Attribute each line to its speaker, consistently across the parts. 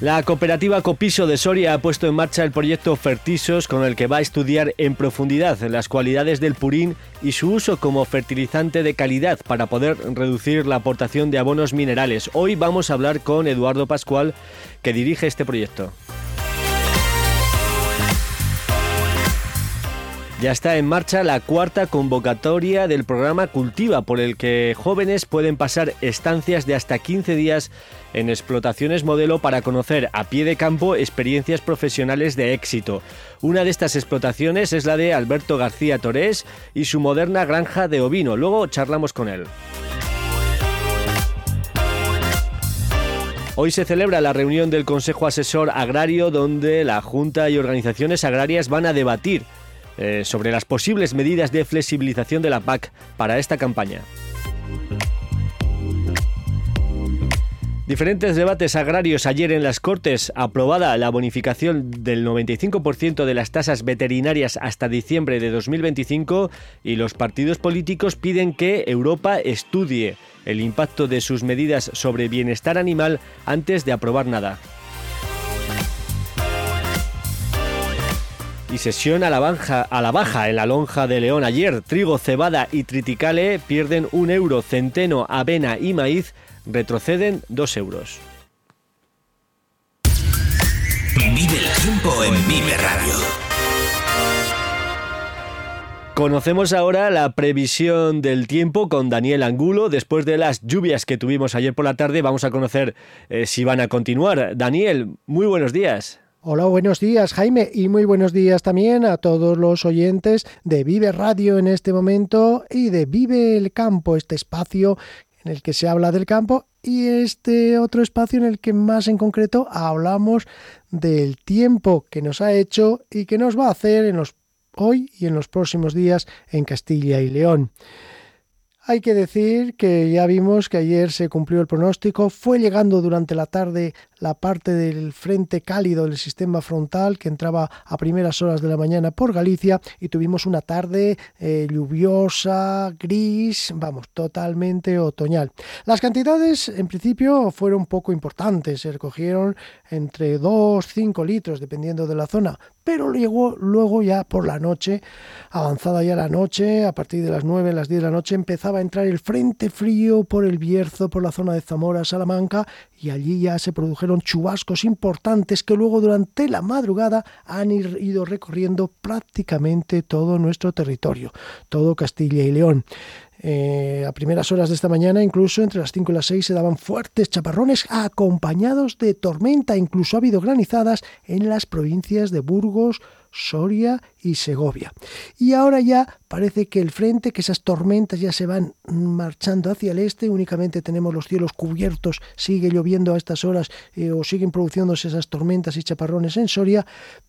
Speaker 1: La cooperativa Copiso de Soria ha puesto en marcha el proyecto Fertisos con el que va a estudiar en profundidad las cualidades del purín y su uso como fertilizante de calidad para poder reducir la aportación de abonos minerales. Hoy vamos a hablar con Eduardo Pascual que dirige este proyecto. Ya está en marcha la cuarta convocatoria del programa Cultiva, por el que jóvenes pueden pasar estancias de hasta 15 días en explotaciones modelo para conocer a pie de campo experiencias profesionales de éxito. Una de estas explotaciones es la de Alberto García Torés y su moderna granja de ovino. Luego charlamos con él. Hoy se celebra la reunión del Consejo Asesor Agrario donde la Junta y organizaciones agrarias van a debatir eh, sobre las posibles medidas de flexibilización de la PAC para esta campaña. Diferentes debates agrarios ayer en las Cortes, aprobada la bonificación del 95% de las tasas veterinarias hasta diciembre de 2025 y los partidos políticos piden que Europa estudie el impacto de sus medidas sobre bienestar animal antes de aprobar nada. Y sesión a la, baja, a la baja en la lonja de León ayer. Trigo, cebada y triticale pierden un euro, centeno, avena y maíz retroceden dos euros.
Speaker 2: Vive el tiempo en Vive Radio.
Speaker 1: Conocemos ahora la previsión del tiempo con Daniel Angulo. Después de las lluvias que tuvimos ayer por la tarde, vamos a conocer eh, si van a continuar. Daniel, muy buenos días.
Speaker 3: Hola, buenos días Jaime y muy buenos días también a todos los oyentes de Vive Radio en este momento y de Vive el Campo, este espacio en el que se habla del campo y este otro espacio en el que más en concreto hablamos del tiempo que nos ha hecho y que nos va a hacer en los hoy y en los próximos días en Castilla y León. Hay que decir que ya vimos que ayer se cumplió el pronóstico, fue llegando durante la tarde la parte del frente cálido del sistema frontal que entraba a primeras horas de la mañana por Galicia y tuvimos una tarde eh, lluviosa, gris, vamos, totalmente otoñal. Las cantidades en principio fueron poco importantes, se recogieron entre 2, 5 litros dependiendo de la zona, pero llegó luego ya por la noche, avanzada ya la noche, a partir de las 9, las 10 de la noche empezaba a entrar el frente frío por el Bierzo, por la zona de Zamora, Salamanca y allí ya se produjeron chubascos importantes que luego durante la madrugada han ido recorriendo prácticamente todo nuestro territorio, todo Castilla y León. Eh, a primeras horas de esta mañana, incluso entre las 5 y las 6, se daban fuertes chaparrones acompañados de tormenta. Incluso ha habido granizadas en las provincias de Burgos, Soria y Segovia. Y ahora ya parece que el frente, que esas tormentas ya se van marchando hacia el este, únicamente tenemos los cielos cubiertos, sigue lloviendo a estas horas eh, o siguen produciéndose esas tormentas y chaparrones en Soria,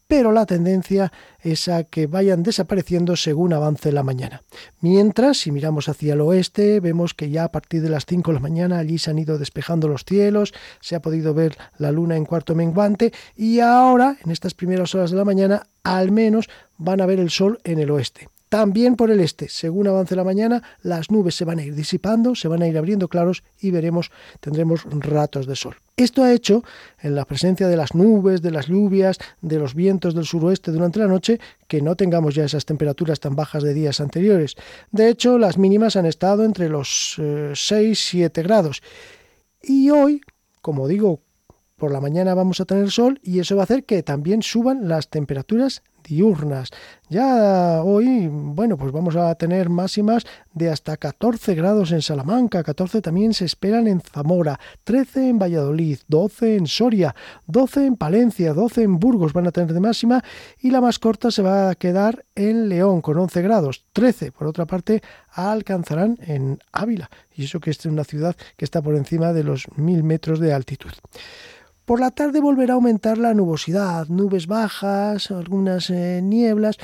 Speaker 3: pero la tendencia es a que vayan desapareciendo según avance la mañana. Mientras, si miramos hacia el oeste, vemos que ya a partir de las 5 de la mañana allí se han ido despejando los cielos, se ha podido ver la luna en cuarto menguante y ahora, en estas primeras horas de la mañana, al menos van a ver el sol en el oeste. También por el este, según avance la mañana, las nubes se van a ir disipando, se van a ir abriendo claros y veremos, tendremos ratos de sol. Esto ha hecho, en la presencia de las nubes, de las lluvias, de los vientos del suroeste durante la noche, que no tengamos ya esas temperaturas tan bajas de días anteriores. De hecho, las mínimas han estado entre los 6-7 eh, grados. Y hoy, como digo, por la mañana vamos a tener sol y eso va a hacer que también suban las temperaturas diurnas. Ya hoy, bueno, pues vamos a tener máximas de hasta 14 grados en Salamanca, 14 también se esperan en Zamora, 13 en Valladolid, 12 en Soria, 12 en Palencia, 12 en Burgos van a tener de máxima y la más corta se va a quedar en León con 11 grados, 13 por otra parte alcanzarán en Ávila y eso que es una ciudad que está por encima de los mil metros de altitud. Por la tarde volverá a aumentar la nubosidad, nubes bajas, algunas eh, nieblas.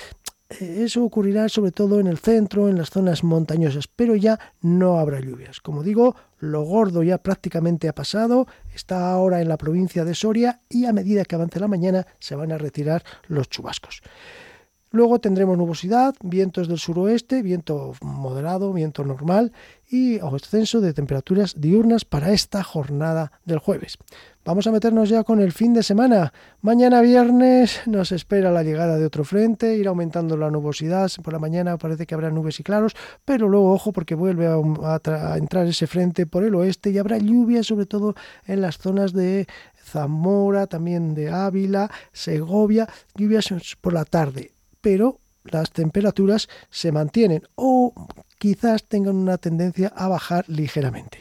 Speaker 3: Eh, eso ocurrirá sobre todo en el centro, en las zonas montañosas, pero ya no habrá lluvias. Como digo, lo gordo ya prácticamente ha pasado, está ahora en la provincia de Soria y a medida que avance la mañana se van a retirar los chubascos. Luego tendremos nubosidad, vientos del suroeste, viento moderado, viento normal y ascenso de temperaturas diurnas para esta jornada del jueves. Vamos a meternos ya con el fin de semana. Mañana viernes nos espera la llegada de otro frente, ir aumentando la nubosidad. Por la mañana parece que habrá nubes y claros, pero luego ojo porque vuelve a, entrar ese frente por el oeste y habrá lluvia sobre todo en las zonas de Zamora, también de Ávila, Segovia, lluvias por la tarde. Pero las temperaturas se mantienen o quizás tengan una tendencia a bajar ligeramente.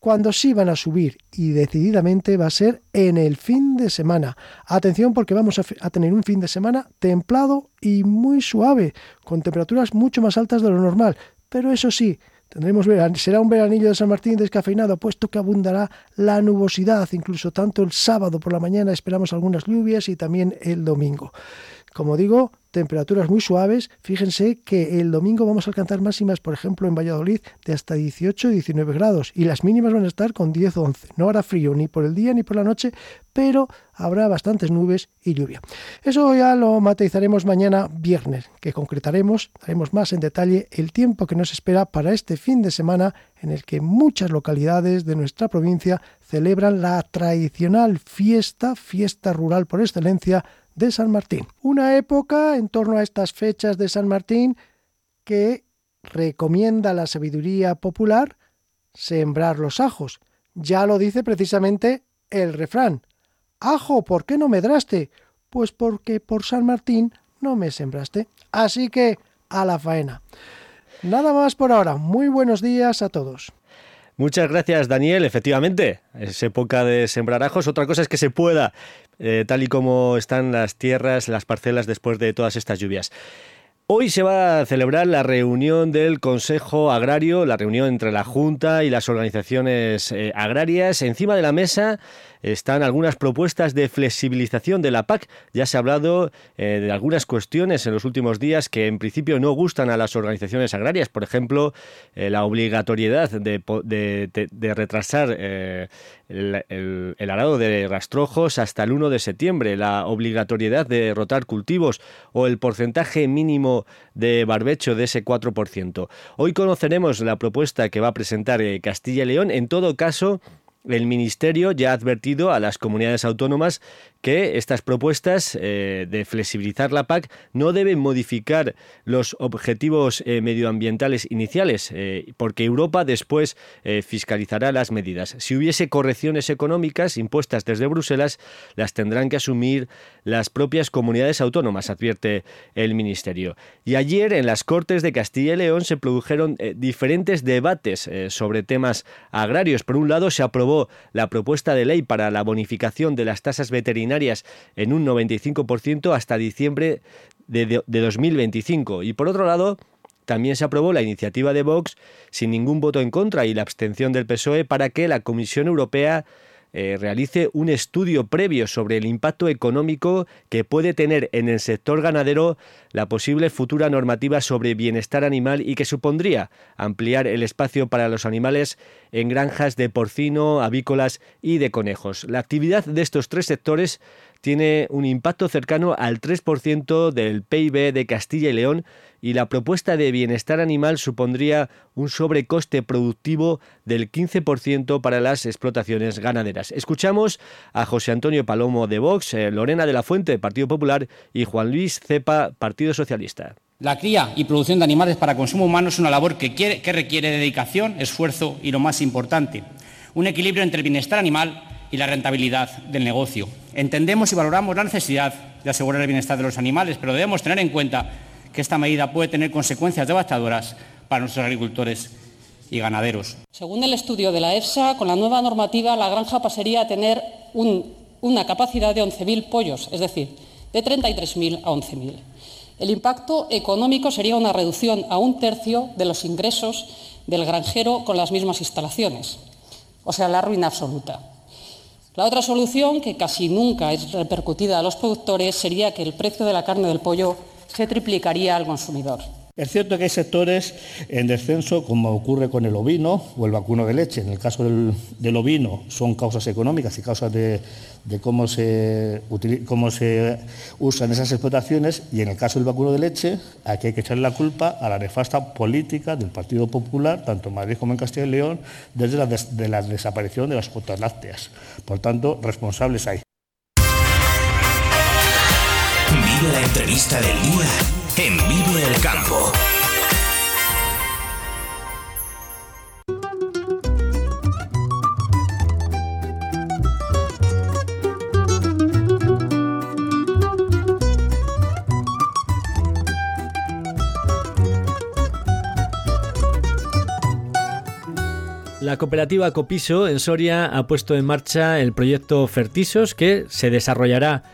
Speaker 3: Cuando sí van a subir y decididamente va a ser en el fin de semana. Atención porque vamos a, tener un fin de semana templado y muy suave, con temperaturas mucho más altas de lo normal. Pero eso sí, Tendremos será un veranillo de San Martín descafeinado, puesto que abundará la nubosidad, incluso tanto el sábado por la mañana esperamos algunas lluvias y también el domingo. Como digo, temperaturas muy suaves. Fíjense que el domingo vamos a alcanzar máximas, por ejemplo, en Valladolid de hasta 18 y 19 grados y las mínimas van a estar con 10 o 11. No hará frío ni por el día ni por la noche, pero habrá bastantes nubes y lluvia. Eso ya lo matizaremos mañana viernes, que concretaremos, daremos más en detalle el tiempo que nos espera para este fin de semana en el que muchas localidades de nuestra provincia celebran la tradicional fiesta, fiesta rural por excelencia, de San Martín. Una época en torno a estas fechas de San Martín que recomienda la sabiduría popular sembrar los ajos. Ya lo dice precisamente el refrán. Ajo, ¿por qué no medraste? Pues porque por San Martín no me sembraste. Así que a la faena. Nada más por ahora. Muy buenos días a todos.
Speaker 1: Muchas gracias, Daniel. Efectivamente, es época de sembrar ajos. Otra cosa es que se pueda, eh, tal y como están las tierras, las parcelas después de todas estas lluvias. Hoy se va a celebrar la reunión del Consejo Agrario, la reunión entre la Junta y las organizaciones eh, agrarias. Encima de la mesa están algunas propuestas de flexibilización de la PAC. Ya se ha hablado eh, de algunas cuestiones en los últimos días que en principio no gustan a las organizaciones agrarias. Por ejemplo, eh, la obligatoriedad de, retrasar eh, el, el, arado de rastrojos hasta el 1 de septiembre, la obligatoriedad de rotar cultivos o el porcentaje mínimo de barbecho de ese 4%. Hoy conoceremos la propuesta que va a presentar Castilla y León. En todo caso, el Ministerio ya ha advertido a las comunidades autónomas que estas propuestas eh, de flexibilizar la PAC no deben modificar los objetivos eh, medioambientales iniciales, eh, porque Europa después fiscalizará las medidas. Si hubiese correcciones económicas impuestas desde Bruselas, las tendrán que asumir las propias comunidades autónomas, advierte el Ministerio. Y ayer en las Cortes de Castilla y León se produjeron diferentes debates sobre temas agrarios. Por un lado, se aprobó la propuesta de ley para la bonificación de las tasas veterinarias en un 95% hasta diciembre de, 2025. Y por otro lado, también se aprobó la iniciativa de Vox sin ningún voto en contra y la abstención del PSOE para que la Comisión Europea eh, realice un estudio previo sobre el impacto económico que puede tener en el sector ganadero la posible futura normativa sobre bienestar animal y que supondría ampliar el espacio para los animales en granjas de porcino, avícolas y de conejos. La actividad de estos tres sectores tiene un impacto cercano al 3% del PIB de Castilla y León y la propuesta de bienestar animal supondría un sobrecoste productivo del 15% para las explotaciones ganaderas. Escuchamos a José Antonio Palomo de Vox, eh, Lorena de la Fuente, Partido Popular, y Juan Luis Cepa, Partido Socialista.
Speaker 4: La cría y producción de animales para consumo humano es una labor que, que requiere dedicación, esfuerzo y, lo más importante, un equilibrio entre el bienestar animal y la rentabilidad del negocio. Entendemos y valoramos la necesidad de asegurar el bienestar de los animales, pero debemos tener en cuenta que esta medida puede tener consecuencias devastadoras para nuestros agricultores y ganaderos.
Speaker 5: Según el estudio de la EFSA, con la nueva normativa la granja pasaría a tener una capacidad de 11.000 pollos, es decir, de 33.000 a 11.000. El impacto económico sería una reducción a un tercio de los ingresos del granjero con las mismas instalaciones, o sea, la ruina absoluta. La otra solución, que casi nunca es repercutida a los productores, sería que el precio de la carne del pollo se triplicaría al consumidor.
Speaker 6: Es cierto que hay sectores en descenso, como ocurre con el ovino o el vacuno de leche. En el caso del, ovino son causas económicas y causas de, cómo, se, usan esas explotaciones. Y en el caso del vacuno de leche, aquí hay que echarle la culpa a la nefasta política del Partido Popular, tanto en Madrid como en Castilla y León, desde la, de la desaparición de las cuotas lácteas. Por tanto, responsables hay.
Speaker 2: En Vive el Campo.
Speaker 1: La cooperativa Copiso en Soria ha puesto en marcha el proyecto Fertisos que se desarrollará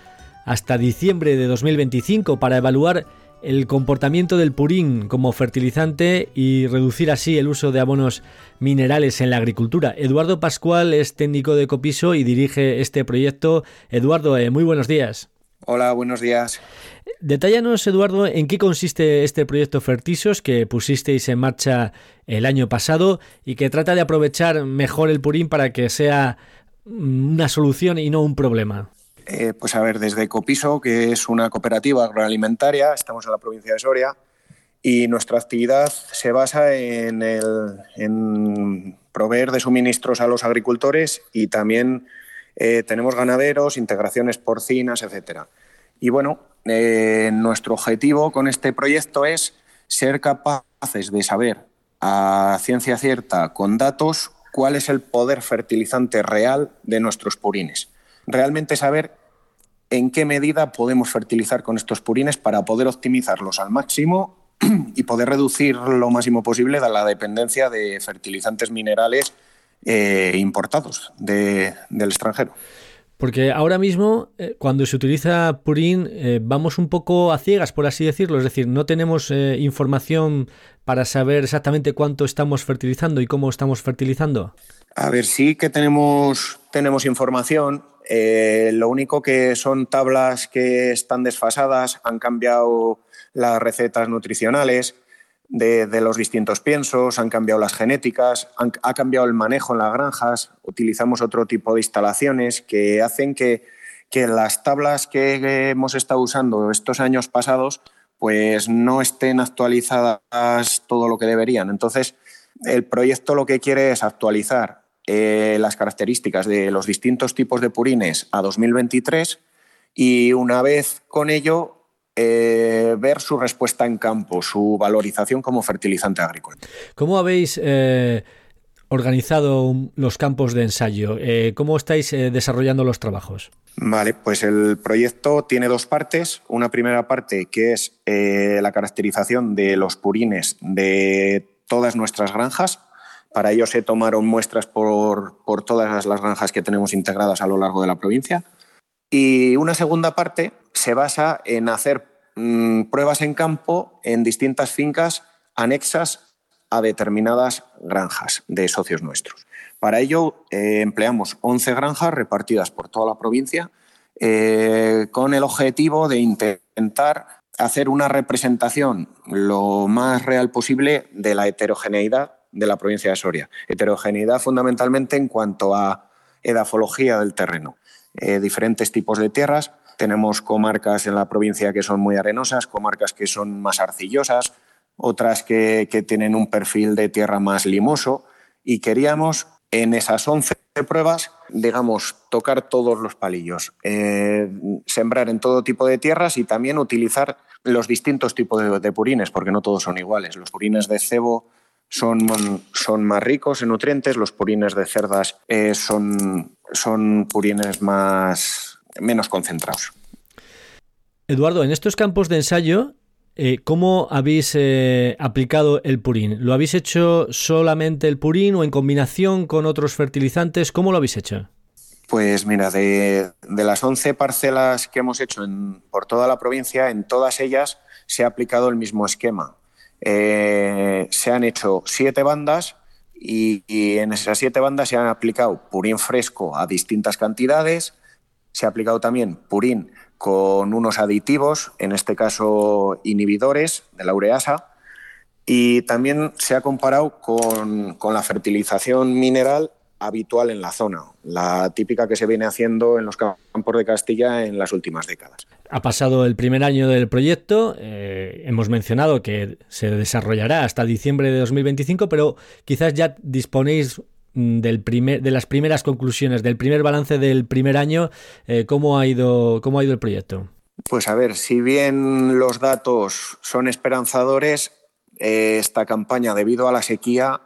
Speaker 1: hasta diciembre de 2025 para evaluar el comportamiento del purín como fertilizante y reducir así el uso de abonos minerales en la agricultura. Eduardo Pascual es técnico de Copiso y dirige este proyecto. Eduardo, eh, muy buenos días.
Speaker 7: Hola, buenos días.
Speaker 1: Detállanos, Eduardo, en qué consiste este proyecto Fertisos que pusisteis en marcha el año pasado y que trata de aprovechar mejor el purín para que sea una solución y no un problema.
Speaker 7: Eh, pues a ver, desde Copiso, que es una cooperativa agroalimentaria, estamos en la provincia de Soria, y nuestra actividad se basa en, proveer de suministros a los agricultores y también eh, tenemos ganaderos, integraciones porcinas, etc. Y bueno, eh, nuestro objetivo con este proyecto es ser capaces de saber a ciencia cierta, con datos, cuál es el poder fertilizante real de nuestros purines realmente saber en qué medida podemos fertilizar con estos purines para poder optimizarlos al máximo y poder reducir lo máximo posible la dependencia de fertilizantes minerales eh, importados del extranjero.
Speaker 1: Porque ahora mismo, eh, cuando se utiliza purín, eh, vamos un poco a ciegas, por así decirlo. Es decir, no tenemos información para saber exactamente cuánto estamos fertilizando y cómo estamos fertilizando.
Speaker 7: A ver, sí que tenemos, tenemos información, eh, lo único que son tablas que están desfasadas, han cambiado las recetas nutricionales de, los distintos piensos, han cambiado las genéticas, ha cambiado el manejo en las granjas, utilizamos otro tipo de instalaciones que hacen que, que las tablas que hemos estado usando estos años pasados pues no estén actualizadas todo lo que deberían. Entonces, el proyecto lo que quiere es actualizar eh, las características de los distintos tipos de purines a 2023 y una vez con ello eh, ver su respuesta en campo, su valorización como fertilizante agrícola.
Speaker 1: ¿Cómo habéis eh, organizado los campos de ensayo? ¿Cómo estáis desarrollando los trabajos?
Speaker 7: Vale, pues el proyecto tiene dos partes. Una primera parte que es la caracterización de los purines de todas nuestras granjas, para ello se tomaron muestras por, todas las granjas que tenemos integradas a lo largo de la provincia. Y una segunda parte se basa en hacer mm, pruebas en campo en distintas fincas anexas a determinadas granjas de socios nuestros. Para ello eh, empleamos 11 granjas repartidas por toda la provincia eh, con el objetivo de intentar hacer una representación lo más real posible de la heterogeneidad de la provincia de Soria. Heterogeneidad fundamentalmente en cuanto a edafología del terreno. Eh, diferentes tipos de tierras Tenemos comarcas en la provincia que son muy arenosas, comarcas que son más arcillosas, otras que, tienen un perfil de tierra más limoso y queríamos en esas 11 pruebas, digamos, tocar todos los palillos, eh, sembrar en todo tipo de tierras y también utilizar los distintos tipos de, purines, porque no todos son iguales. Los purines de cebo son, son más ricos en nutrientes, los purines de cerdas eh, son, son purines más, menos concentrados.
Speaker 1: Eduardo, en estos campos de ensayo, eh, ¿cómo habéis eh, aplicado el purín? ¿Lo habéis hecho solamente el purín o en combinación con otros fertilizantes? ¿Cómo lo habéis hecho?
Speaker 7: Pues mira, de, las 11 parcelas que hemos hecho por toda la provincia, en todas ellas se ha aplicado el mismo esquema. Eh, se han hecho siete bandas y, en esas siete bandas se han aplicado purín fresco a distintas cantidades, se ha aplicado también purín con unos aditivos, en este caso inhibidores de la ureasa, y también se ha comparado con, con la fertilización mineral habitual en la zona, la típica que se viene haciendo en los campos de Castilla en las últimas décadas.
Speaker 1: Ha pasado el primer año del proyecto, eh, hemos mencionado que se desarrollará hasta diciembre de 2025, pero quizás ya disponéis mm, del primer, de las primeras conclusiones, del primer balance del primer año, eh, ¿cómo, ha ido, ¿cómo ha ido el proyecto?
Speaker 7: Pues a ver, si bien los datos son esperanzadores, eh, esta campaña, debido a la sequía,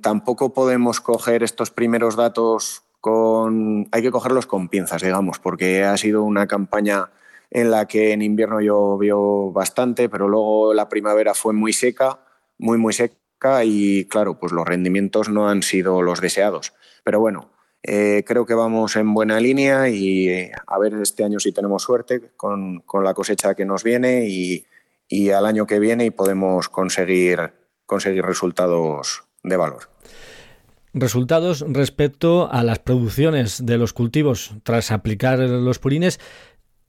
Speaker 7: tampoco podemos coger estos primeros datos con... Hay que cogerlos con pinzas, digamos, porque ha sido una campaña en la que en invierno llovió bastante, pero luego la primavera fue muy seca, muy, muy seca y claro, pues los rendimientos no han sido los deseados. Pero bueno, eh, creo que vamos en buena línea y eh, a ver este año si tenemos suerte con, la cosecha que nos viene y, y, al año que viene y podemos conseguir, conseguir resultados de valor.
Speaker 1: Resultados respecto a las producciones de los cultivos tras aplicar los purines.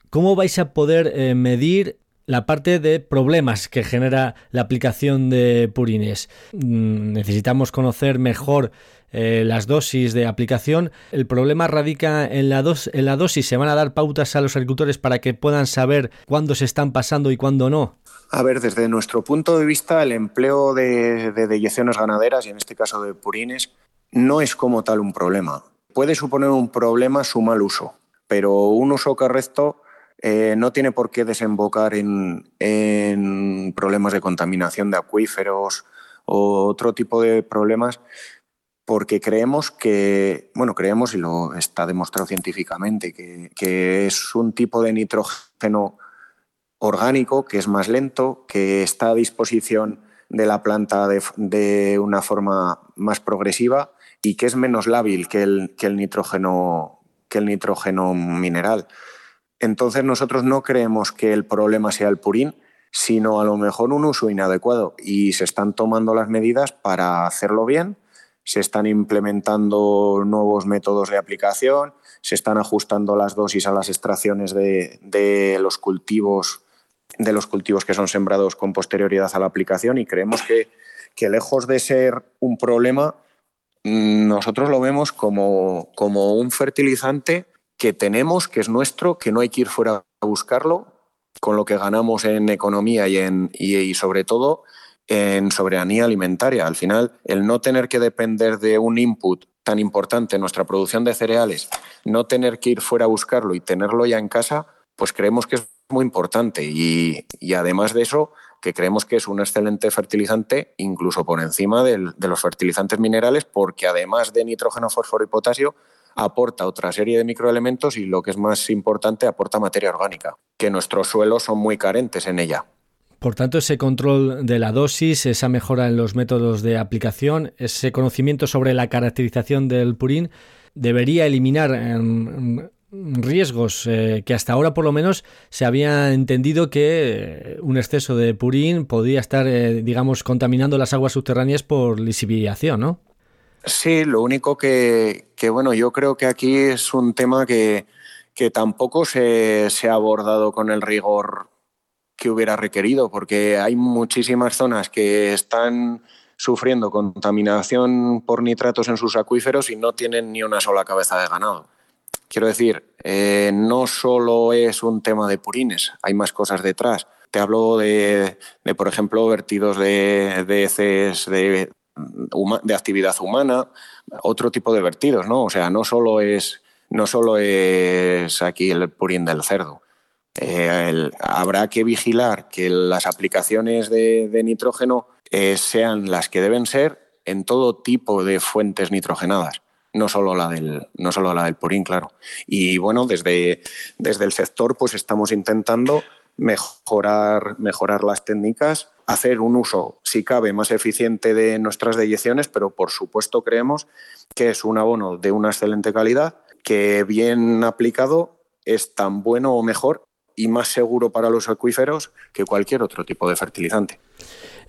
Speaker 1: ¿Cómo vais a poder eh, medir la parte de problemas que genera la aplicación de purines? Mm, necesitamos conocer mejor eh, las dosis de aplicación. El problema radica en la, en la dosis. ¿Se van a dar pautas a los agricultores para que puedan saber cuándo se están pasando y cuándo no?
Speaker 7: A ver, desde nuestro punto de vista, el empleo de, de ganaderas, y en este caso de purines, no es como tal un problema. Puede suponer un problema su mal uso, pero un uso correcto eh, no tiene por qué desembocar en, en, problemas de contaminación de acuíferos o otro tipo de problemas, porque creemos que, bueno, creemos y lo está demostrado científicamente, que, que es un tipo de nitrógeno orgánico, que es más lento, que está a disposición de la planta de, una forma más progresiva y que es menos lábil que el, que el, nitrógeno, que el nitrógeno mineral. Entonces nosotros no creemos que el problema sea el purín, sino a lo mejor un uso inadecuado y se están tomando las medidas para hacerlo bien, se están implementando nuevos métodos de aplicación, se están ajustando las dosis a las extracciones de, de los cultivos de los cultivos que son sembrados con posterioridad a la aplicación y creemos que, que lejos de ser un problema, nosotros lo vemos como, como un fertilizante que tenemos, que es nuestro, que no hay que ir fuera a buscarlo, con lo que ganamos en economía y, en, y, sobre todo en soberanía alimentaria. Al final, el no tener que depender de un input tan importante en nuestra producción de cereales, no tener que ir fuera a buscarlo y tenerlo ya en casa, pues creemos que es muy importante y, además de eso, que creemos que es un excelente fertilizante, incluso por encima de los fertilizantes minerales, porque además de nitrógeno, fósforo y potasio, aporta otra serie de microelementos y lo que es más importante, aporta materia orgánica, que nuestros suelos son muy carentes en ella.
Speaker 1: Por tanto, ese control de la dosis, esa mejora en los métodos de aplicación, ese conocimiento sobre la caracterización del purín, debería eliminar riesgos eh, que hasta ahora por lo menos se había entendido que eh, un exceso de purín podía estar, eh, digamos, contaminando las aguas subterráneas por lisiviación, ¿no?
Speaker 7: Sí, lo único que, bueno, yo creo que aquí es un tema que, que tampoco se, se, ha abordado con el rigor que hubiera requerido, porque hay muchísimas zonas que están sufriendo contaminación por nitratos en sus acuíferos y no tienen ni una sola cabeza de ganado. Quiero decir, eh, no solo es un tema de purines, hay más cosas detrás. Te hablo de, por ejemplo, vertidos de, de heces de, actividad humana, otro tipo de vertidos, ¿no? O sea, no solo es, no solo es aquí el purín del cerdo. Eh, habrá que vigilar que las aplicaciones de, nitrógeno eh, sean las que deben ser en todo tipo de fuentes nitrogenadas, no solo la del, no solo la del claro. Y bueno, desde, desde el sector pues estamos intentando mejorar, mejorar las técnicas, hacer un uso, si cabe, más eficiente de nuestras deyecciones, pero por supuesto creemos que es un abono de una excelente calidad, que bien aplicado es tan bueno o mejor y más seguro para los acuíferos que cualquier otro tipo de fertilizante.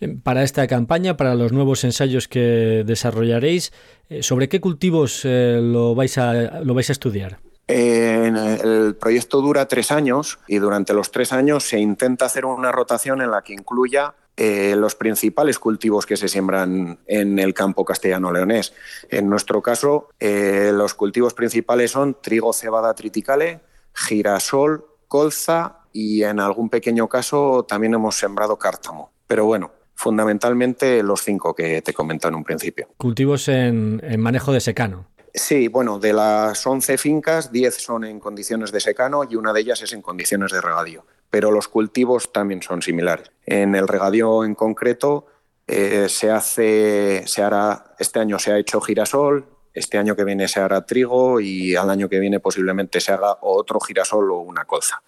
Speaker 1: Eh, para esta campaña, para los nuevos ensayos que desarrollaréis, eh, ¿sobre qué cultivos eh, lo, vais a, lo vais a estudiar?
Speaker 7: el proyecto dura tres años y durante los tres años se intenta hacer una rotación en la que incluya los principales cultivos que se siembran en el campo castellano-leonés. En nuestro caso, los cultivos principales son trigo, cebada, triticale, girasol, colza y en algún pequeño caso también hemos sembrado cártamo. Pero bueno, fundamentalmente los cinco que te comenté en un principio.
Speaker 1: Cultivos en, manejo de secano.
Speaker 7: Sí, bueno, de las 11 fincas, 10 son en condiciones de secano y una de ellas es en condiciones de regadío. Pero los cultivos también son similares. En el regadío en concreto eh, se hace, se hará, este año se ha hecho girasol, este año que viene se hará trigo y al año que viene posiblemente se haga otro girasol o una colza.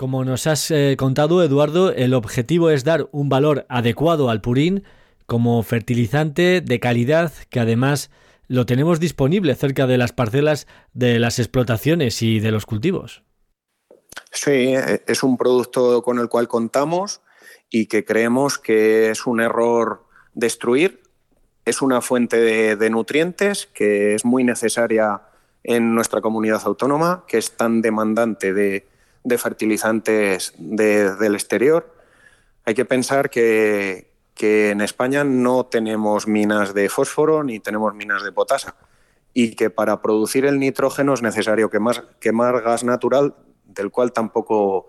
Speaker 1: Como nos has eh, contado, Eduardo, el objetivo es dar un valor adecuado al purín como fertilizante de calidad que además lo tenemos disponible cerca de las parcelas de las explotaciones y de los cultivos.
Speaker 7: Sí, e, es un producto con el cual contamos y que creemos que es un error destruir es una fuente de, nutrientes que es muy necesaria en nuestra comunidad autónoma, que es tan demandante de, fertilizantes del exterior. Hay que pensar que, en España no tenemos minas de fósforo ni tenemos minas de potasa y que para producir el nitrógeno es necesario quemar, gas natural del cual tampoco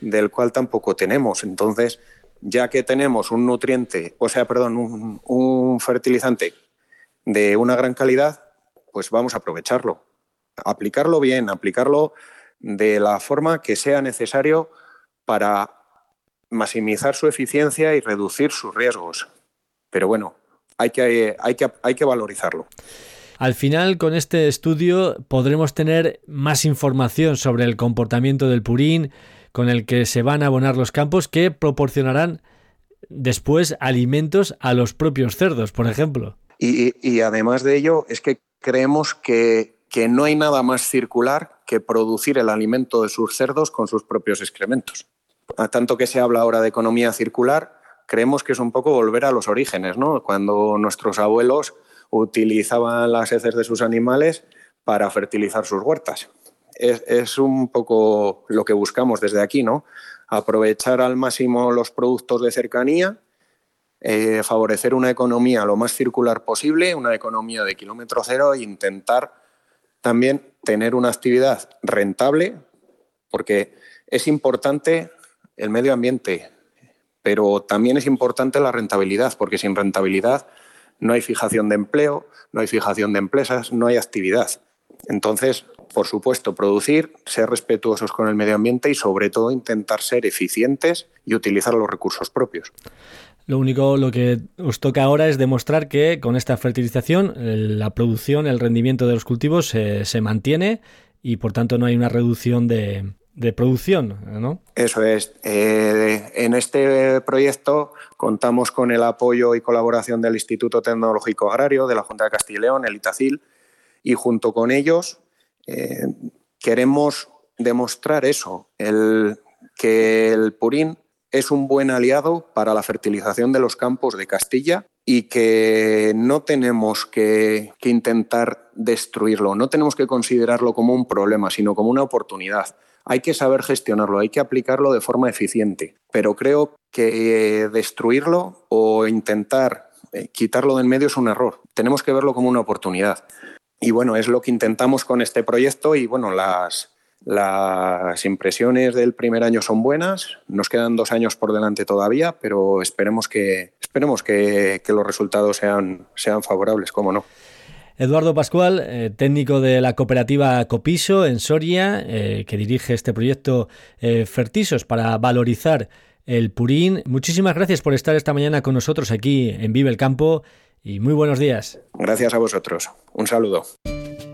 Speaker 7: del cual tampoco tenemos. Entonces, ya que tenemos un nutriente, o sea, perdón, un, fertilizante de una gran calidad, pues vamos a aprovecharlo. Aplicarlo bien, aplicarlo de la forma que sea necesario para maximizar su eficiencia y reducir sus riesgos. Pero bueno, hay que, hay que, hay que valorizarlo.
Speaker 1: Al final, con este estudio podremos tener más información sobre el comportamiento del purín, con el que se van a abonar los campos que proporcionarán después alimentos a los propios cerdos, por ejemplo.
Speaker 7: Y, además de ello, es que creemos que, que, no hay nada más circular que producir el alimento de sus cerdos con sus propios excrementos. A tanto que se habla ahora de economía circular, creemos que es un poco volver a los orígenes, ¿no? Cuando nuestros abuelos utilizaban las heces de sus animales para fertilizar sus huertas es, un poco lo que buscamos desde aquí, ¿no? Aprovechar al máximo los productos de cercanía, eh, favorecer una economía lo más circular posible, una economía de kilómetro cero e intentar también tener una actividad rentable, porque es importante el medio ambiente, pero también es importante la rentabilidad, porque sin rentabilidad no hay fijación de empleo, no hay fijación de empresas, no hay actividad. Entonces, por supuesto, producir, ser respetuosos con el medio ambiente y sobre todo intentar ser eficientes y utilizar los recursos propios.
Speaker 1: Lo único, lo que os toca ahora es demostrar que con esta fertilización la producción, el rendimiento de los cultivos se, mantiene y por tanto no hay una reducción de, producción, ¿no?
Speaker 7: Eso es. Eh, en este proyecto contamos con el apoyo y colaboración del Instituto Tecnológico Agrario, de la Junta de Castilla y León, el ITACIL, y junto con ellos eh, queremos demostrar eso, el, que el purín es un buen aliado para la fertilización de los campos de Castilla y que no tenemos que, intentar destruirlo, no tenemos que considerarlo como un problema, sino como una oportunidad. Hay que saber gestionarlo, hay que aplicarlo de forma eficiente, pero creo que eh, destruirlo o intentar eh, quitarlo del medio es un error. Tenemos que verlo como una oportunidad. y bueno, es lo que intentamos con este proyecto y bueno, las, las impresiones del primer año son buenas, nos quedan dos años por delante todavía, pero esperemos que, esperemos que, los resultados sean, sean favorables, cómo no.
Speaker 1: Eduardo Pascual, eh, técnico de la cooperativa Copiso en Soria, eh, que dirige este proyecto eh, Fertisos para valorizar el purín. Muchísimas gracias por estar esta mañana con nosotros aquí en Vive el Campo y muy buenos días.
Speaker 7: Gracias a vosotros. Un saludo.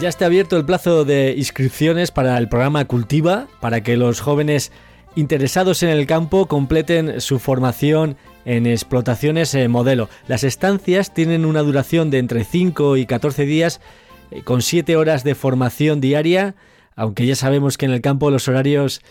Speaker 1: Ya está abierto el plazo de inscripciones para el programa Cultiva, para que los jóvenes interesados en el campo completen su formación en explotaciones eh, modelo. Las estancias tienen una duración de entre 5 y 14 días, eh, con 7 horas de formación diaria, aunque ya sabemos que en el campo los horarios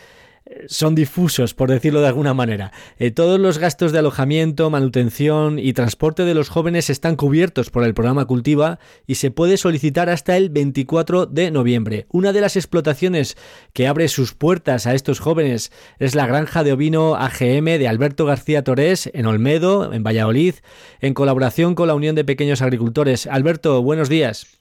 Speaker 1: son difusos, por decirlo de alguna manera. Eh, todos los gastos de alojamiento, manutención y transporte de los jóvenes están cubiertos por el programa Cultiva y se puede solicitar hasta el 24 de noviembre. Una de las explotaciones que abre sus puertas a estos jóvenes es la granja de ovino AGM de Alberto García Torés en Olmedo, en Valladolid, en colaboración con la Unión de Pequeños Agricultores. Alberto, buenos días.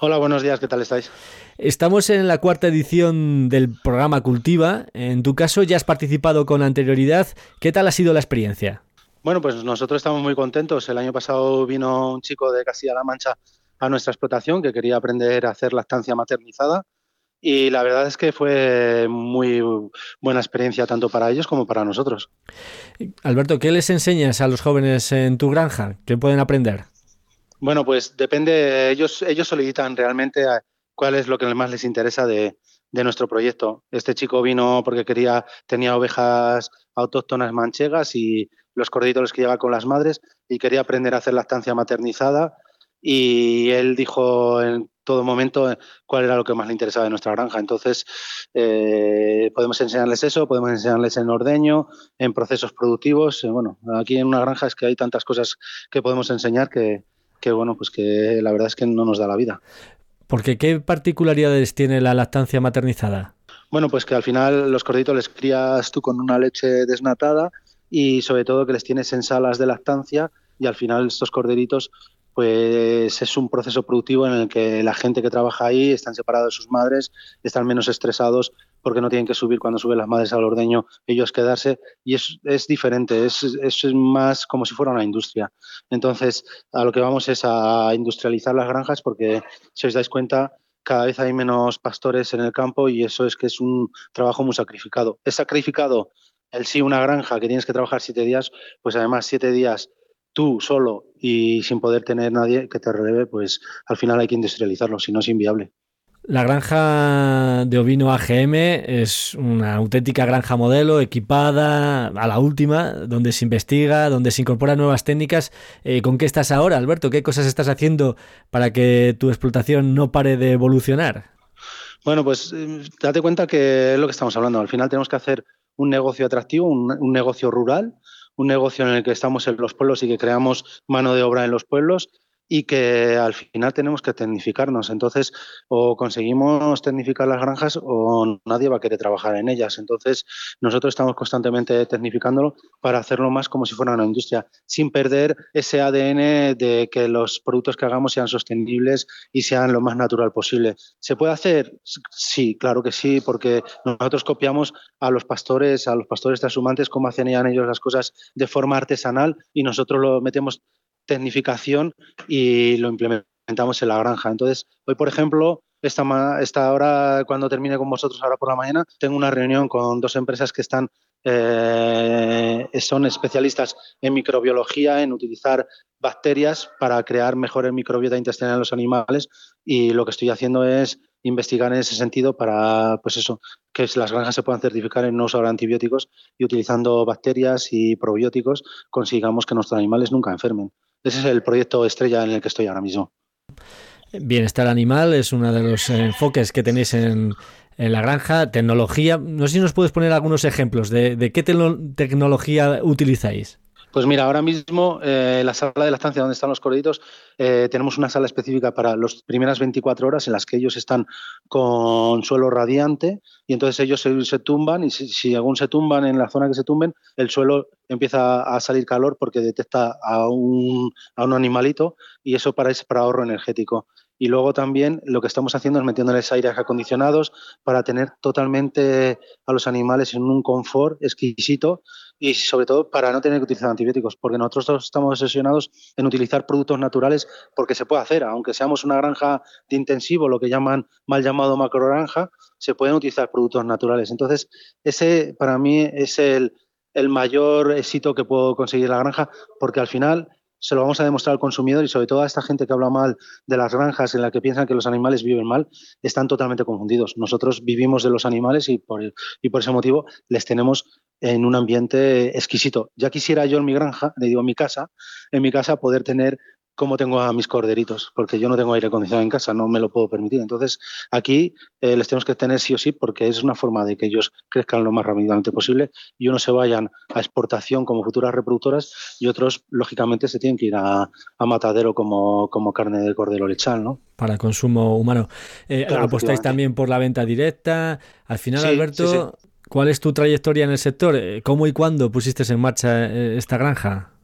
Speaker 8: Hola, buenos días, ¿qué tal estáis?
Speaker 1: Estamos en la cuarta edición del programa Cultiva. En tu caso ya has participado con anterioridad. ¿Qué tal ha sido la experiencia?
Speaker 8: Bueno, pues nosotros estamos muy contentos. El año pasado vino un chico de Castilla-La Mancha a nuestra explotación que quería aprender a hacer lactancia maternizada y la verdad es que fue muy buena experiencia tanto para ellos como para nosotros.
Speaker 1: Alberto, ¿qué les enseñas a los jóvenes en tu granja? ¿Qué pueden aprender?
Speaker 8: Bueno, pues depende, ellos, ellos solicitan realmente cuál es lo que más les interesa de, nuestro proyecto. Este chico vino porque quería, tenía ovejas autóctonas manchegas y los corditos los que lleva con las madres y quería aprender a hacer lactancia maternizada y él dijo en todo momento cuál era lo que más le interesaba de nuestra granja. Entonces, eh, podemos enseñarles eso, podemos enseñarles en ordeño, en procesos productivos. Eh, bueno, aquí en una granja es que hay tantas cosas que podemos enseñar que, que, bueno, pues que la verdad es que no nos da la vida.
Speaker 1: Porque ¿qué particularidades tiene la lactancia maternizada?
Speaker 8: Bueno, pues que al final los corditos les crías tú con una leche desnatada y sobre todo que les tienes en salas de lactancia y al final estos corderitos pues es un proceso productivo en el que la gente que trabaja ahí están separados de sus madres, están menos estresados porque no tienen que subir cuando suben las madres al ordeño, ellos quedarse, y es, es diferente, es, es, más como si fuera una industria. Entonces, a lo que vamos es a industrializar las granjas porque, si os dais cuenta, cada vez hay menos pastores en el campo y eso es que es un trabajo muy sacrificado. Es sacrificado el sí una granja que tienes que trabajar siete días, pues además siete días tú solo y sin poder tener nadie que te releve, pues al final hay que industrializarlo, si no es inviable.
Speaker 1: La granja de ovino AGM es una auténtica granja modelo equipada a la última, donde se investiga, donde se incorporan nuevas técnicas. Eh, ¿Con qué estás ahora, Alberto? ¿Qué cosas estás haciendo para que tu explotación no pare de evolucionar?
Speaker 8: Bueno, pues eh, date cuenta que es lo que estamos hablando. Al final tenemos que hacer un negocio atractivo, un negocio rural, un negocio en el que estamos en los pueblos y que creamos mano de obra en los pueblos y que al final tenemos que tecnificarnos. Entonces, o conseguimos tecnificar las granjas o nadie va a querer trabajar en ellas. Entonces, nosotros estamos constantemente tecnificándolo para hacerlo más como si fuera una industria, sin perder ese ADN de que los productos que hagamos sean sostenibles y sean lo más natural posible. ¿Se puede hacer? Sí, claro que sí, porque nosotros copiamos a los pastores, a los pastores trashumantes, cómo hacían ellos las cosas de forma artesanal y nosotros lo metemos tecnificación y lo implementamos en la granja. Entonces, hoy, por ejemplo, esta, esta hora, cuando termine con vosotros ahora por la mañana, tengo una reunión con dos empresas que están eh, son especialistas en microbiología, en utilizar bacterias para crear mejor microbiota intestinal en los animales y lo que estoy haciendo es investigar en ese sentido para, pues eso, que las granjas se puedan certificar en no usar antibióticos y utilizando bacterias y probióticos consigamos que nuestros animales nunca enfermen. Ese es el proyecto estrella en el que estoy ahora mismo.
Speaker 1: Bienestar animal es uno de los enfoques que tenéis en, la granja. Tecnología, no sé si nos puedes poner algunos ejemplos de, qué tecnología utilizáis.
Speaker 8: Pues mira, ahora mismo eh, la sala de la estancia donde están los corditos, eh, tenemos una sala específica para las primeras 24 horas en las que ellos están con suelo radiante y entonces ellos se, tumban y si, si, aún se tumban en la zona que se tumben, el suelo empieza a salir calor porque detecta a un, a un animalito y eso para, es para ahorro energético. Y luego también lo que estamos haciendo es metiéndoles aires acondicionados para tener totalmente a los animales en un confort exquisito y sobre todo para no tener que utilizar antibióticos, porque nosotros estamos obsesionados en utilizar productos naturales porque se puede hacer, aunque seamos una granja de intensivo, lo que llaman mal llamado macro granja, se pueden utilizar productos naturales. Entonces, ese para mí es el, el mayor éxito que puedo conseguir la granja, porque al final se lo vamos a demostrar al consumidor y sobre todo a esta gente que habla mal de las granjas en la que piensan que los animales viven mal, están totalmente confundidos. Nosotros vivimos de los animales y por, y por ese motivo les tenemos en un ambiente exquisito. Ya quisiera yo en mi granja, le digo en mi casa, en mi casa poder tener cómo tengo a mis corderitos, porque yo no tengo aire acondicionado en casa, no me lo puedo permitir. Entonces, aquí eh, les tenemos que tener sí o sí, porque es una forma de que ellos crezcan lo más rápidamente posible y unos se vayan a exportación como futuras reproductoras y otros, lógicamente, se tienen que ir a, matadero como, como, carne de cordero lechal, ¿no?
Speaker 1: Para consumo humano. Eh, apostáis también por la venta directa. Al final, Alberto, ¿cuál es tu trayectoria en el sector? Eh, ¿Cómo y cuándo pusiste en marcha esta granja?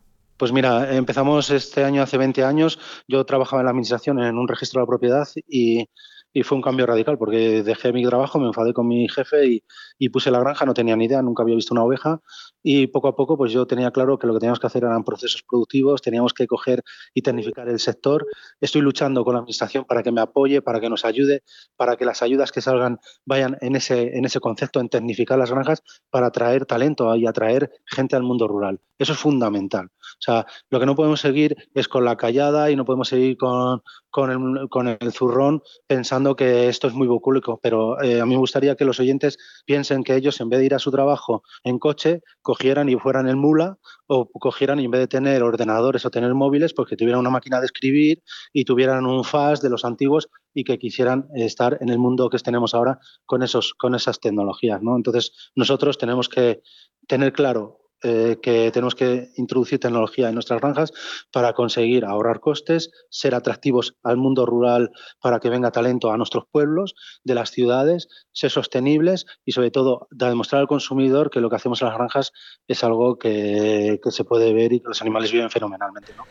Speaker 8: Pues mira, empezamos este año hace 20 años. Yo trabajaba en la administración en un registro de la propiedad y, y fue un cambio radical porque dejé mi trabajo, me enfadé con mi jefe y, y, puse la granja, no tenía ni idea, nunca había visto una oveja y poco a poco pues yo tenía claro que lo que teníamos que hacer eran procesos productivos, teníamos que coger y tecnificar el sector. Estoy luchando con la administración para que me apoye, para que nos ayude, para que las ayudas que salgan vayan en ese, en ese concepto, en tecnificar las granjas para atraer talento y atraer gente al mundo rural. Eso es fundamental. O sea, lo que no podemos seguir es con la callada y no podemos seguir con, con, el, con el zurrón pensando que esto es muy bucólico, pero eh, a mí me gustaría que los oyentes piensen que ellos en vez de ir a su trabajo en coche, cogieran y fueran en mula o cogieran y en vez de tener ordenadores o tener móviles, pues que tuvieran una máquina de escribir y tuvieran un FAS de los antiguos y que quisieran estar en el mundo que tenemos ahora con, esos, con esas tecnologías. ¿no? Entonces, nosotros tenemos que tener claro eh, que tenemos que introducir tecnología en nuestras granjas para conseguir ahorrar costes, ser atractivos al mundo rural para que venga talento a nuestros pueblos, de las ciudades, ser sostenibles y sobre todo demostrar al consumidor que lo que hacemos en las granjas es algo que, que se puede ver y que los animales viven fenomenalmente. ¿no?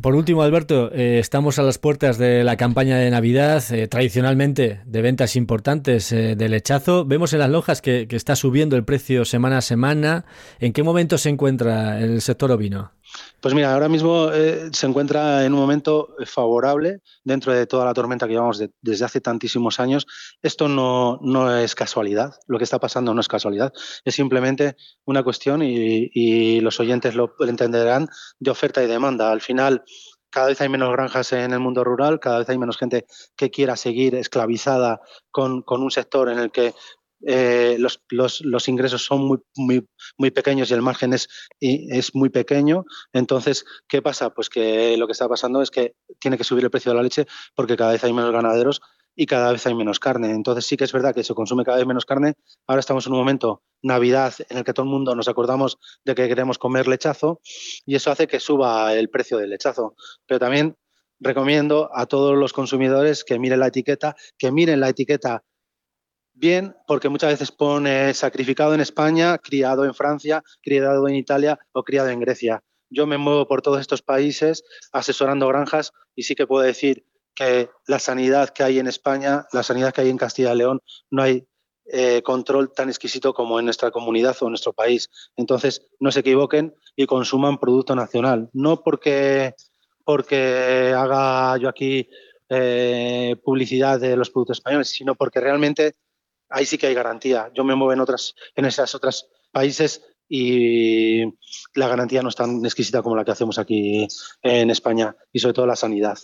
Speaker 1: Por último, Alberto, eh, estamos a las puertas de la campaña de Navidad, eh, tradicionalmente de ventas importantes eh, de lechazo. Vemos en las lonjas que, que, está subiendo el precio semana a semana. ¿En qué momento se encuentra el sector ovino?
Speaker 8: Pues mira, ahora mismo eh, se encuentra en un momento favorable dentro de toda la tormenta que llevamos desde hace tantísimos años. Esto no, es casualidad, lo que está pasando no es casualidad, es simplemente una cuestión y, los oyentes lo entenderán de oferta y demanda. Al final, cada vez hay menos granjas en el mundo rural, cada vez hay menos gente que quiera seguir esclavizada con, con, un sector en el que eh, los, los, ingresos son muy, muy, muy pequeños y el margen es, es muy pequeño. Entonces, ¿qué pasa? Pues que lo que está pasando es que tiene que subir el precio de la leche porque cada vez hay menos ganaderos y cada vez hay menos carne. Entonces sí que es verdad que se consume cada vez menos carne. Ahora estamos en un momento, Navidad, en el que todo el mundo nos acordamos de que queremos comer lechazo y eso hace que suba el precio del lechazo. Pero también recomiendo a todos los consumidores que miren la etiqueta, que miren la etiqueta Bien, porque muchas veces pone sacrificado en España, criado en Francia, criado en Italia o criado en Grecia. Yo me muevo por todos estos países asesorando granjas y sí que puedo decir que la sanidad que hay en España, la sanidad que hay en Castilla y León, no hay eh, control tan exquisito como en nuestra comunidad o en nuestro país. Entonces, no se equivoquen y consuman producto nacional. No porque, porque haga yo aquí eh, publicidad de los productos españoles, sino porque realmente ahí sí que hay garantía. Yo me muevo en otras, en esas otras países y la garantía no es tan exquisita como la que hacemos aquí en España y sobre todo la sanidad.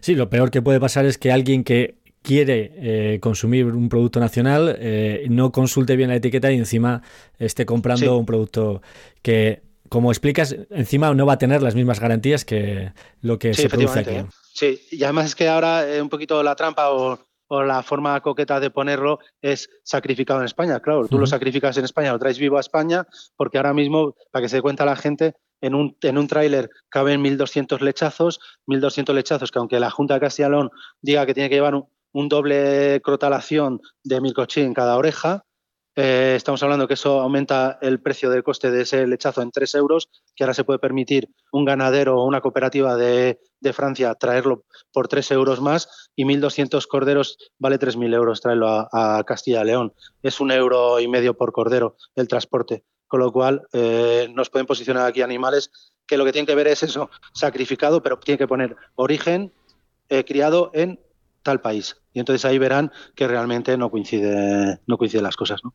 Speaker 1: Sí, lo peor que puede pasar es que alguien que quiere eh, consumir un producto nacional eh, no consulte bien la etiqueta y encima esté comprando un producto que, como explicas, encima no va a tener las mismas garantías que lo que se produce aquí. ¿eh?
Speaker 8: Sí, y además es que ahora un poquito la trampa o o la forma coqueta de ponerlo es sacrificado en España. Claro, tú lo sacrificas en España, lo traes vivo a España, porque ahora mismo, para que se dé cuenta la gente, en un, en un tráiler caben 1.200 lechazos, 1.200 lechazos que aunque la Junta de Castilla León diga que tiene que llevar un, doble crotalación de milcochí en cada oreja, eh, estamos hablando que eso aumenta el precio del coste de ese lechazo en 3 euros, que ahora se puede permitir un ganadero o una cooperativa de, Francia traerlo por 3 euros más y 1.200 corderos vale 3.000 euros traerlo a, Castilla y León. Es un euro y medio por cordero el transporte, con lo cual eh, nos pueden posicionar aquí animales que lo que tienen que ver es eso, sacrificado, pero tiene que poner origen eh, criado en tal país. Y entonces ahí verán que realmente no coincide, no coinciden las cosas. ¿no?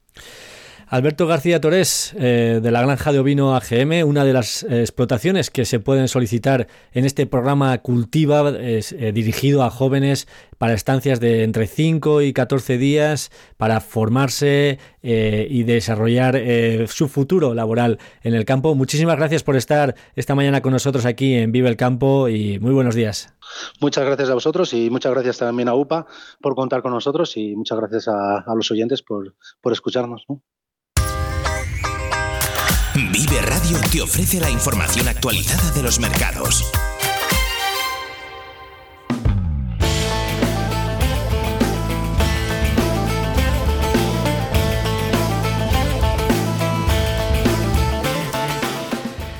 Speaker 1: Alberto García Torés, eh, de la granja de ovino AGM, una de las eh, explotaciones que se pueden solicitar en este programa Cultiva, es eh, dirigido a jóvenes para estancias de entre 5 y 14 días para formarse y desarrollar su futuro laboral en el campo. Muchísimas gracias por estar esta mañana con nosotros aquí en Vive el Campo y muy buenos días.
Speaker 8: Muchas gracias a vosotros y muchas gracias también a UPA por contar con nosotros y muchas gracias a, los oyentes por, por escucharnos.
Speaker 2: Radio te ofrece la información actualizada de los mercados.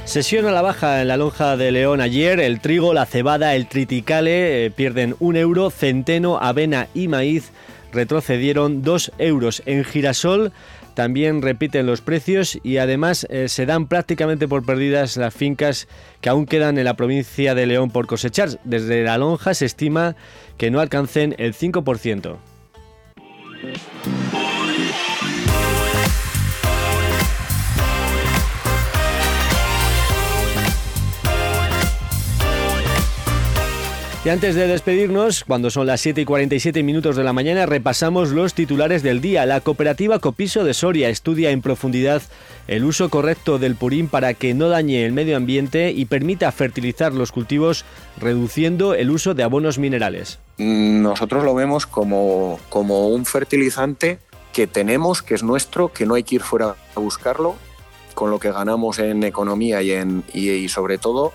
Speaker 1: Sesión a la baja en la lonja de León ayer. El trigo, la cebada, el triticale eh, pierden un euro. Centeno, avena y maíz retrocedieron dos euros. En girasol también repiten los precios y además eh, se dan prácticamente por perdidas las fincas que aún quedan en la provincia de León por cosechar. Desde la lonja se estima que no alcancen el 5%. Y antes de despedirnos, cuando son las 7 y 47 minutos de la mañana, repasamos los titulares del día. La cooperativa Copiso de Soria estudia en profundidad el uso correcto del purín para que no dañe el medio ambiente y permita fertilizar los cultivos reduciendo el uso de abonos minerales.
Speaker 7: Nosotros lo vemos como, como un fertilizante que tenemos, que es nuestro, que no hay que ir fuera a buscarlo, con lo que ganamos en economía y, en, y sobre todo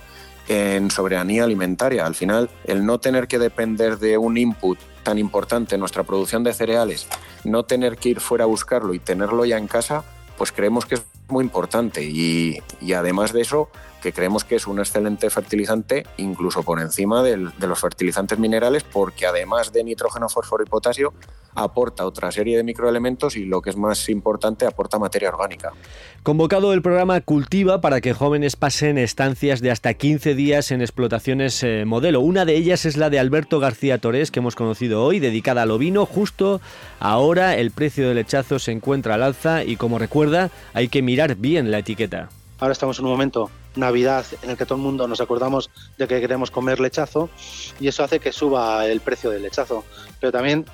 Speaker 7: en soberanía alimentaria. Al final, el no tener que depender de un input tan importante en nuestra producción de cereales, no tener que ir fuera a buscarlo y tenerlo ya en casa, pues creemos que es muy importante. Y, además de eso, que creemos que es un excelente fertilizante, incluso por encima de los fertilizantes minerales, porque además de nitrógeno, fósforo y potasio, aporta otra serie de microelementos y lo que es más importante, aporta materia orgánica.
Speaker 1: Convocado el programa Cultiva para que jóvenes pasen estancias de hasta 15 días en explotaciones eh, modelo. Una de ellas es la de Alberto García Torés, que hemos conocido hoy, dedicada al ovino. Justo ahora el precio del lechazo se encuentra al alza y como recuerda, hay que mirar bien la etiqueta.
Speaker 8: Ahora estamos en un momento Navidad en el que todo el mundo nos acordamos de que queremos comer lechazo y eso hace que suba el precio del lechazo. Pero también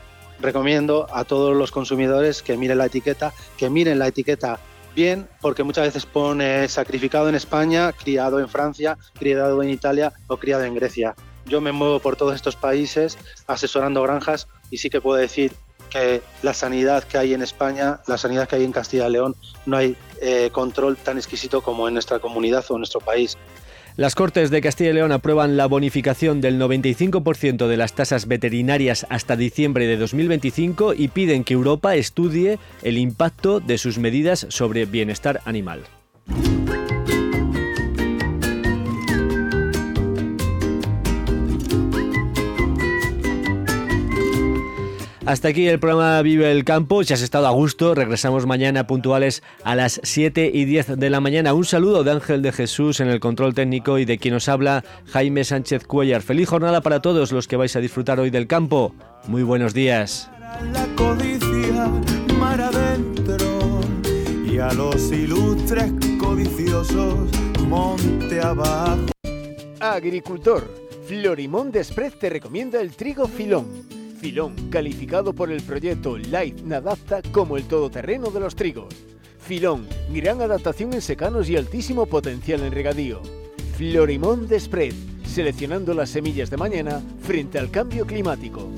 Speaker 8: recomiendo a todos los consumidores que miren la etiqueta, que miren la etiqueta bien, porque muchas veces pone sacrificado en España, criado en Francia, criado en Italia o criado en Grecia. Yo me muevo por todos estos países asesorando granjas y sí que puedo decir que la sanidad que hay en España, la sanidad que hay en Castilla y León, no hay eh, control tan exquisito como en nuestra comunidad o en nuestro país.
Speaker 1: Las Cortes de Castilla y León aprueban la bonificación del 95% de las tasas veterinarias hasta diciembre de 2025 y piden que Europa estudie el impacto de sus medidas sobre bienestar animal. Hasta aquí el programa Vive el Campo. Si has estado a gusto, regresamos mañana puntuales a las 7 y 10 de la mañana. Un saludo de Ángel de Jesús en el control técnico y de quien nos habla Jaime Sánchez Cuellar. Feliz jornada para todos los que vais a disfrutar hoy del campo. Muy buenos días. y
Speaker 9: para los ilustres codiciosos, monte abajo.
Speaker 10: Agricultor, Florimón Desprez te recomienda el trigo filón. Filón, calificado por el proyecto Life Nadapta como el todoterreno de los trigos. Filón, gran adaptación en secanos y altísimo potencial en regadío. Florimón Desprez, seleccionando las semillas de mañana frente al cambio climático.